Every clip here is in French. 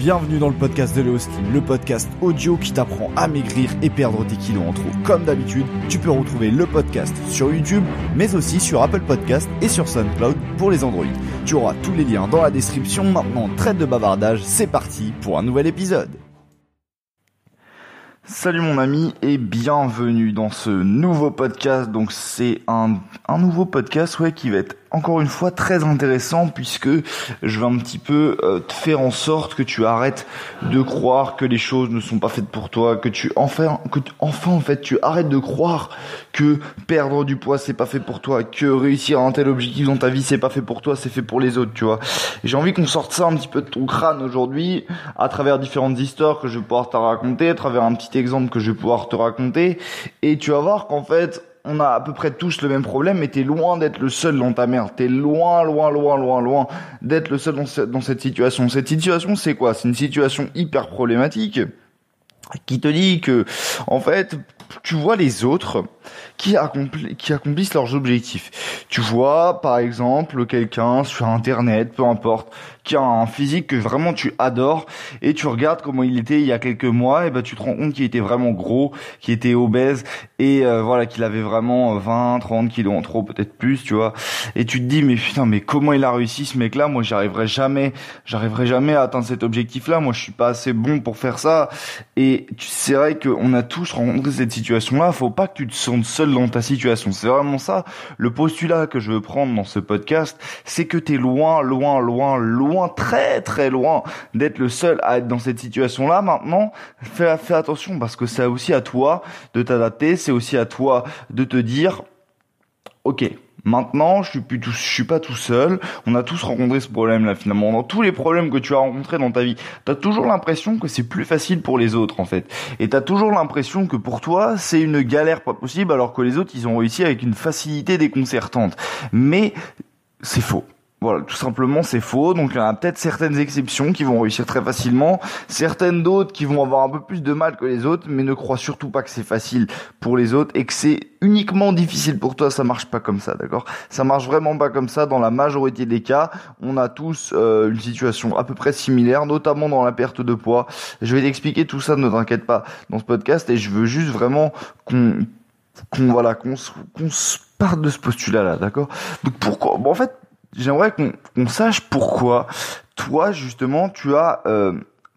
bienvenue dans le podcast de Léo le podcast audio qui t'apprend à maigrir et perdre tes kilos en trop. Comme d'habitude, tu peux retrouver le podcast sur YouTube, mais aussi sur Apple Podcast et sur SoundCloud pour les Android. Tu auras tous les liens dans la description. Maintenant, traite de bavardage, c'est parti pour un nouvel épisode. Salut mon ami et bienvenue dans ce nouveau podcast. Donc c'est un, nouveau podcast qui va être encore une fois très intéressant puisque je vais un petit peu euh, te faire en sorte que tu arrêtes de croire que les choses ne sont pas faites pour toi, que tu enfin que enfin en fait tu arrêtes de croire que perdre du poids c'est pas fait pour toi, que réussir un tel objectif dans ta vie c'est pas fait pour toi, c'est fait pour les autres, tu vois. J'ai envie qu'on sorte ça un petit peu de ton crâne aujourd'hui à travers différentes histoires que je vais pouvoir te raconter, à travers un petit exemple que je vais pouvoir te raconter et tu vas voir qu'en fait on a à peu près tous le même problème, mais t'es loin d'être le seul dans ta merde. T'es loin, loin, loin, loin, loin d'être le seul dans, cette situation. Cette situation, c'est quoi? C'est une situation hyper problématique qui te dit que, en fait, tu vois les autres qui, qui accomplissent leurs objectifs. Tu vois, par exemple, quelqu'un sur Internet, peu importe, qui a un physique que vraiment tu adores et tu regardes comment il était il y a quelques mois et ben tu te rends compte qu'il était vraiment gros, qu'il était obèse et euh, voilà qu'il avait vraiment 20, 30 kilos en trop, peut-être plus, tu vois. Et tu te dis mais putain mais comment il a réussi ce mec-là? Moi j'arriverai jamais, j'arriverai jamais à atteindre cet objectif-là. Moi je suis pas assez bon pour faire ça. Et c'est vrai qu'on a tous rencontré cette situation-là. Faut pas que tu te sentes seul dans ta situation. C'est vraiment ça le postulat que je veux prendre dans ce podcast, c'est que t'es loin, loin, loin, loin loin, très très loin d'être le seul à être dans cette situation-là. Maintenant, fais, fais attention parce que c'est aussi à toi de t'adapter, c'est aussi à toi de te dire, ok, Maintenant, je suis plus tout, je suis pas tout seul. On a tous rencontré ce problème-là finalement. Dans tous les problèmes que tu as rencontrés dans ta vie, t'as toujours l'impression que c'est plus facile pour les autres en fait. Et t'as toujours l'impression que pour toi, c'est une galère pas possible alors que les autres, ils ont réussi avec une facilité déconcertante. Mais c'est faux. Voilà, tout simplement c'est faux. Donc il y en a peut-être certaines exceptions qui vont réussir très facilement, certaines d'autres qui vont avoir un peu plus de mal que les autres, mais ne crois surtout pas que c'est facile pour les autres et que c'est uniquement difficile pour toi. Ça marche pas comme ça, d'accord? Ça marche vraiment pas comme ça. Dans la majorité des cas, on a tous euh, une situation à peu près similaire, notamment dans la perte de poids. Je vais t'expliquer tout ça, ne t'inquiète pas, dans ce podcast, et je veux juste vraiment qu'on qu'on voilà qu'on qu'on parte de ce postulat là, d'accord? Donc pourquoi? Bon en fait j'aimerais qu'on sache pourquoi toi justement tu as euh,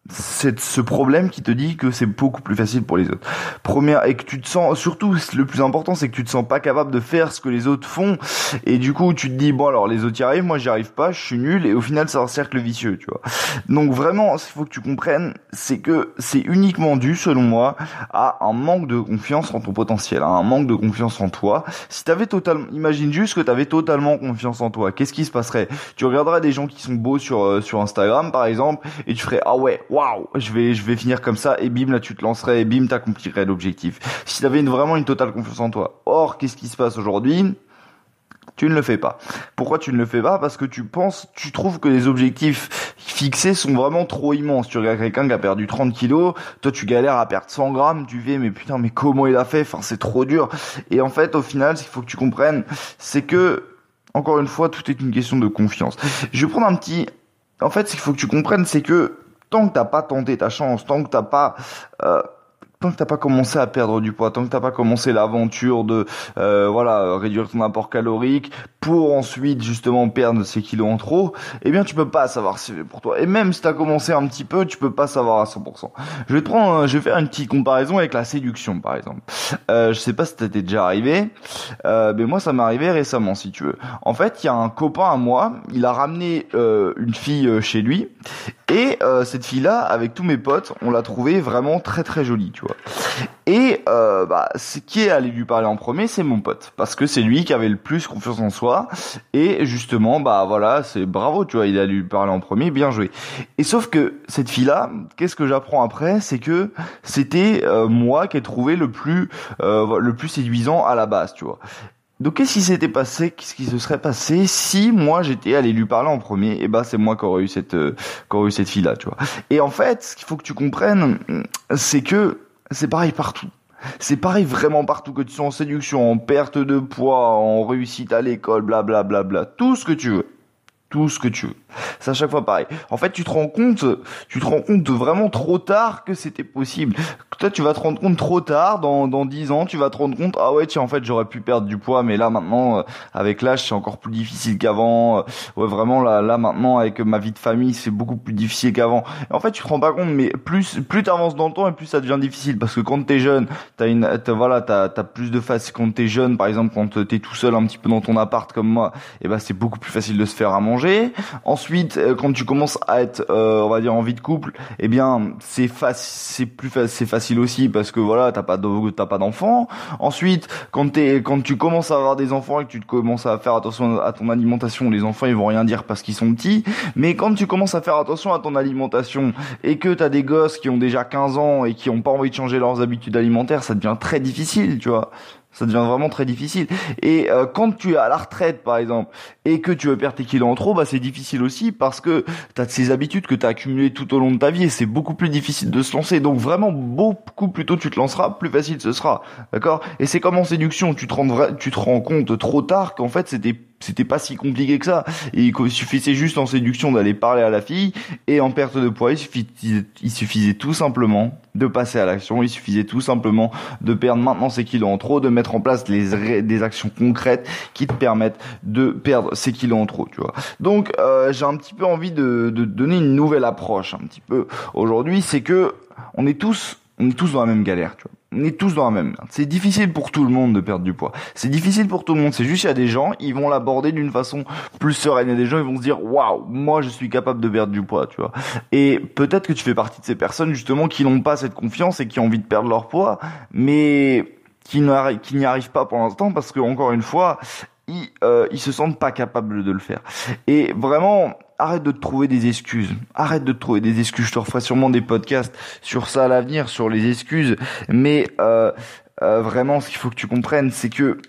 c'est ce problème qui te dit que c'est beaucoup plus facile pour les autres. Première et que tu te sens surtout le plus important c'est que tu te sens pas capable de faire ce que les autres font et du coup tu te dis bon alors les autres y arrivent moi j'y arrive pas je suis nul et au final c'est un cercle vicieux tu vois. Donc vraiment ce qu'il faut que tu comprennes c'est que c'est uniquement dû selon moi à un manque de confiance en ton potentiel, à un manque de confiance en toi. Si t'avais totalement imagine juste que t'avais totalement confiance en toi, qu'est-ce qui se passerait? Tu regarderais des gens qui sont beaux sur euh, sur Instagram par exemple et tu ferais ah ouais waouh, je vais, je vais finir comme ça, et bim, là, tu te lancerais, et bim, t'accomplirais l'objectif. Si t'avais vraiment une totale confiance en toi. Or, qu'est-ce qui se passe aujourd'hui? Tu ne le fais pas. Pourquoi tu ne le fais pas? Parce que tu penses, tu trouves que les objectifs fixés sont vraiment trop immenses. Tu regardes quelqu'un qui a perdu 30 kilos, toi tu galères à perdre 100 grammes, tu fais mais putain mais comment il a fait? Enfin c'est trop dur. Et en fait au final, ce qu'il faut que tu comprennes, c'est que encore une fois tout est une question de confiance. Je vais prendre un petit. En fait, ce qu'il faut que tu comprennes, c'est que tant que t'as pas tenté ta chance, tant que t'as pas euh, tant que t'as pas commencé à perdre du poids, tant que t'as pas commencé l'aventure de euh, voilà réduire ton apport calorique pour ensuite justement perdre ces kilos en trop, eh bien tu peux pas savoir si c'est pour toi. Et même si t'as commencé un petit peu, tu peux pas savoir à 100%. Je vais te prendre, je vais faire une petite comparaison avec la séduction par exemple. Euh, je sais pas si t'étais déjà arrivé, euh, mais moi ça m'est arrivé récemment si tu veux. En fait, il y a un copain à moi, il a ramené euh, une fille euh, chez lui et euh, cette fille-là, avec tous mes potes, on l'a trouvée vraiment très très jolie, tu vois. Et euh, bah, ce qui est allé lui parler en premier, c'est mon pote, parce que c'est lui qui avait le plus confiance en soi. Et justement, bah voilà, c'est bravo, tu vois, il a lui parler en premier, bien joué. Et sauf que cette fille-là, qu'est-ce que j'apprends après, c'est que c'était euh, moi qui ai trouvé le plus euh, le plus séduisant à la base, tu vois. Donc qu'est-ce qui s'était passé? Qu'est-ce qui se serait passé si moi j'étais allé lui parler en premier? Et bah c'est moi qui aurais eu cette euh, qui aurait eu cette fille là, tu vois. Et en fait, ce qu'il faut que tu comprennes, c'est que c'est pareil partout. C'est pareil vraiment partout que tu sois en séduction, en perte de poids, en réussite à l'école, bla bla bla bla, tout ce que tu veux. Tout ce que tu veux. C'est à chaque fois pareil. En fait, tu te rends compte, tu te rends compte vraiment trop tard que c'était possible. Toi, tu vas te rendre compte trop tard, dans, dans 10 ans, tu vas te rendre compte, ah ouais, tiens, en fait, j'aurais pu perdre du poids, mais là, maintenant, euh, avec l'âge, c'est encore plus difficile qu'avant. Euh, ouais, vraiment, là, là, maintenant, avec ma vie de famille, c'est beaucoup plus difficile qu'avant. En fait, tu te rends pas compte, mais plus, plus t'avances dans le temps et plus ça devient difficile, parce que quand t'es jeune, t'as une, voilà, t'as, t'as plus de face quand t'es jeune, par exemple, quand t'es tout seul un petit peu dans ton appart comme moi, et eh ben, c'est beaucoup plus facile de se faire à manger. Ensuite, euh, quand tu commences à être, on va dire, en vie de couple, eh bien, c'est facile, c'est plus c'est facile aussi parce que voilà, t'as pas t'as pas d'enfants. Ensuite, quand t'es, quand tu commences à avoir des enfants et que tu commences à faire attention à ton alimentation, les enfants ils vont rien dire parce qu'ils sont petits. Mais quand tu commences à faire attention à ton alimentation et que t'as des gosses qui ont déjà 15 ans et qui ont pas envie de changer leurs habitudes alimentaires, ça devient très difficile, tu vois ça devient vraiment très difficile. Et euh, quand tu es à la retraite, par exemple, et que tu veux perdre tes kilos en trop, bah c'est difficile aussi parce que tu as ces habitudes que tu as accumulées tout au long de ta vie et c'est beaucoup plus difficile de se lancer. Donc vraiment, beaucoup plus tôt tu te lanceras, plus facile ce sera. D'accord? Et c'est comme en séduction, tu te rends, tu te rends compte trop tard qu'en fait c'était c'était pas si compliqué que ça. Il suffisait juste en séduction d'aller parler à la fille et en perte de poids, il suffisait, tout simplement de passer à l'action. Il suffisait tout simplement de perdre maintenant ses kilos en trop, de mettre en place des actions concrètes qui te permettent de perdre ces kilos en trop, tu vois. Donc euh, j'ai un petit peu envie de, de donner une nouvelle approche un petit peu aujourd'hui, c'est que on est tous on est tous dans la même galère, tu vois on est tous dans la même C'est difficile pour tout le monde de perdre du poids. C'est difficile pour tout le monde. C'est juste il y a des gens, ils vont l'aborder d'une façon plus sereine. Il y a des gens, ils vont se dire waouh, moi je suis capable de perdre du poids, tu vois. Et peut-être que tu fais partie de ces personnes justement qui n'ont pas cette confiance et qui ont envie de perdre leur poids, mais qui n'y arrivent pas pour l'instant parce que encore une fois, ils, euh, ils se sentent pas capables de le faire. Et vraiment, arrête de te trouver des excuses. Arrête de te trouver des excuses. Je te referai sûrement des podcasts sur ça à l'avenir, sur les excuses. Mais euh, euh, vraiment, ce qu'il faut que tu comprennes, c'est que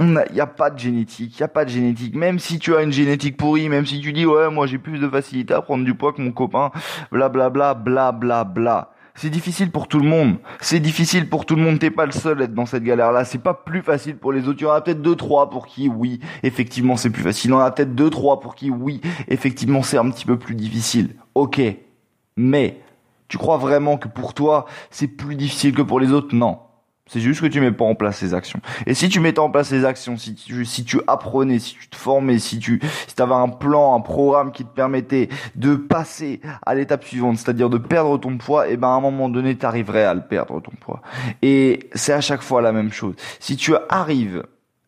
il n'y a pas de génétique, il a pas de génétique. Même si tu as une génétique pourrie, même si tu dis ouais moi j'ai plus de facilité à prendre du poids que mon copain, bla bla bla bla bla bla. C'est difficile pour tout le monde. C'est difficile pour tout le monde. T'es pas le seul à être dans cette galère-là. C'est pas plus facile pour les autres. Il y en a peut-être deux, trois pour qui, oui, effectivement, c'est plus facile. Il y en a peut-être deux, trois pour qui, oui, effectivement, c'est un petit peu plus difficile. Ok. Mais, tu crois vraiment que pour toi, c'est plus difficile que pour les autres? Non. C'est juste que tu mets pas en place ces actions. Et si tu mettais en place ces actions, si tu, si tu apprenais, si tu te formais, si tu, si avais un plan, un programme qui te permettait de passer à l'étape suivante, c'est-à-dire de perdre ton poids, et eh ben à un moment donné, tu arriverais à le perdre ton poids. Et c'est à chaque fois la même chose. Si tu arrives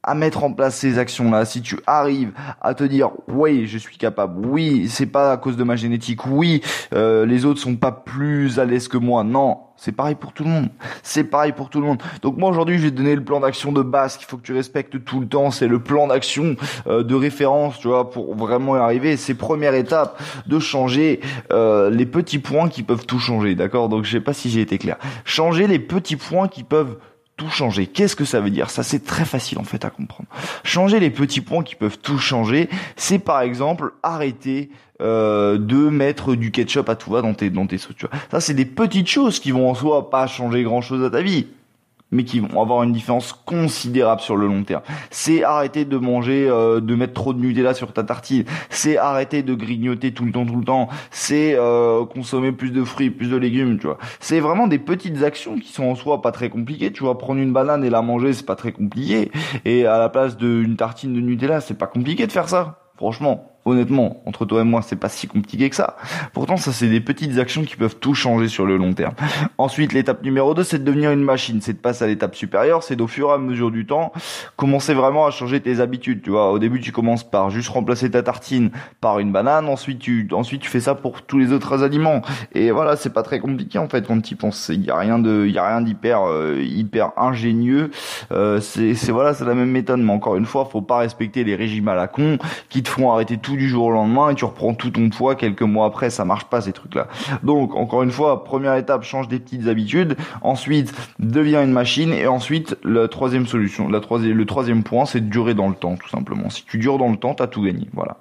à mettre en place ces actions-là, si tu arrives à te dire oui, je suis capable, oui, c'est pas à cause de ma génétique, oui, euh, les autres sont pas plus à l'aise que moi, non, c'est pareil pour tout le monde. C'est pareil pour tout le monde. Donc moi aujourd'hui, je vais te donner le plan d'action de base qu'il faut que tu respectes tout le temps. C'est le plan d'action euh, de référence, tu vois, pour vraiment y arriver. C'est première étape de changer euh, les petits points qui peuvent tout changer, d'accord? Donc je sais pas si j'ai été clair. Changer les petits points qui peuvent tout changer. Qu'est-ce que ça veut dire? Ça, c'est très facile en fait à comprendre. Changer les petits points qui peuvent tout changer, c'est par exemple arrêter euh, de mettre du ketchup à tout va dans tes dans tes. Ça, c'est des petites choses qui vont en soi pas changer grand-chose à ta vie mais qui vont avoir une différence considérable sur le long terme. C'est arrêter de manger, euh, de mettre trop de Nutella sur ta tartine. C'est arrêter de grignoter tout le temps, tout le temps. C'est euh, consommer plus de fruits, plus de légumes, tu vois. C'est vraiment des petites actions qui sont en soi pas très compliquées. Tu vois, prendre une banane et la manger, c'est pas très compliqué. Et à la place d'une tartine de Nutella, c'est pas compliqué de faire ça. Franchement honnêtement, entre toi et moi, c'est pas si compliqué que ça. Pourtant, ça, c'est des petites actions qui peuvent tout changer sur le long terme. Ensuite, l'étape numéro 2, c'est de devenir une machine. C'est de passer à l'étape supérieure. C'est d'au fur et à mesure du temps, commencer vraiment à changer tes habitudes. Tu vois, au début, tu commences par juste remplacer ta tartine par une banane. Ensuite, tu, ensuite, tu fais ça pour tous les autres aliments. Et voilà, c'est pas très compliqué, en fait, quand tu y penses. Il y a rien de, il y a rien d'hyper, euh, hyper ingénieux. Euh, c'est, c'est voilà, c'est la même méthode. Mais encore une fois, faut pas respecter les régimes à la con qui te font arrêter tout du jour au lendemain et tu reprends tout ton poids quelques mois après, ça marche pas ces trucs-là. Donc encore une fois, première étape, change des petites habitudes, ensuite deviens une machine et ensuite la troisième solution, la troisième, le troisième point, c'est de durer dans le temps tout simplement. Si tu dures dans le temps, t'as tout gagné. Voilà.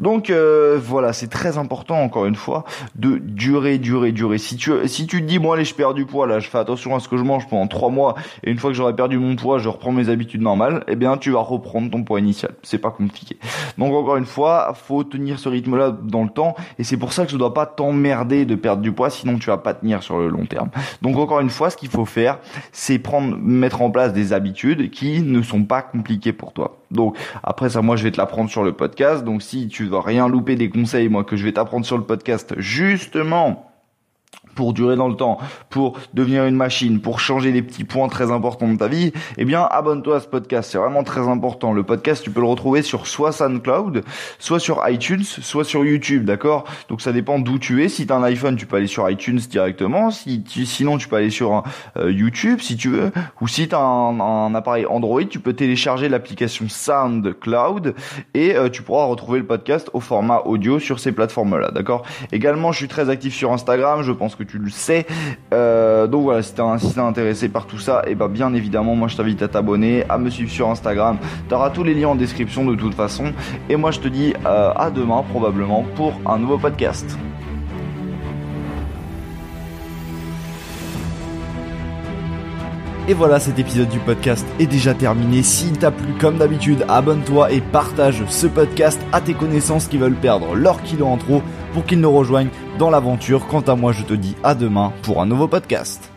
Donc euh, voilà, c'est très important encore une fois de durer, durer, durer. Si tu si tu te dis moi allez je perds du poids là, je fais attention à ce que je mange pendant trois mois et une fois que j'aurai perdu mon poids, je reprends mes habitudes normales, eh bien tu vas reprendre ton poids initial. C'est pas compliqué. Donc encore une fois, faut tenir ce rythme-là dans le temps et c'est pour ça que je dois pas t'emmerder de perdre du poids sinon tu vas pas tenir sur le long terme. Donc encore une fois, ce qu'il faut faire, c'est prendre mettre en place des habitudes qui ne sont pas compliquées pour toi. Donc après ça moi je vais te l'apprendre sur le podcast. Donc si tu dois rien louper des conseils moi que je vais t'apprendre sur le podcast justement pour durer dans le temps, pour devenir une machine, pour changer des petits points très importants de ta vie, eh bien abonne-toi à ce podcast, c'est vraiment très important. Le podcast, tu peux le retrouver sur soit SoundCloud, soit sur iTunes, soit sur YouTube, d'accord? Donc ça dépend d'où tu es. Si tu as un iPhone, tu peux aller sur iTunes directement, si sinon tu peux aller sur euh, YouTube si tu veux, ou si tu as un, appareil Android, tu peux télécharger l'application SoundCloud et euh, tu pourras retrouver le podcast au format audio sur ces plateformes-là, d'accord? Également, je suis très actif sur Instagram, je pense que tu le sais. Euh, donc voilà, si t'es si intéressé par tout ça, et eh bah ben, bien évidemment, moi je t'invite à t'abonner, à me suivre sur Instagram. T'auras tous les liens en description de toute façon. Et moi je te dis euh, à demain probablement pour un nouveau podcast. Et voilà, cet épisode du podcast est déjà terminé. S'il t'a plu, comme d'habitude, abonne-toi et partage ce podcast à tes connaissances qui veulent perdre leur kilo en trop pour qu'ils nous rejoignent dans l'aventure. Quant à moi, je te dis à demain pour un nouveau podcast.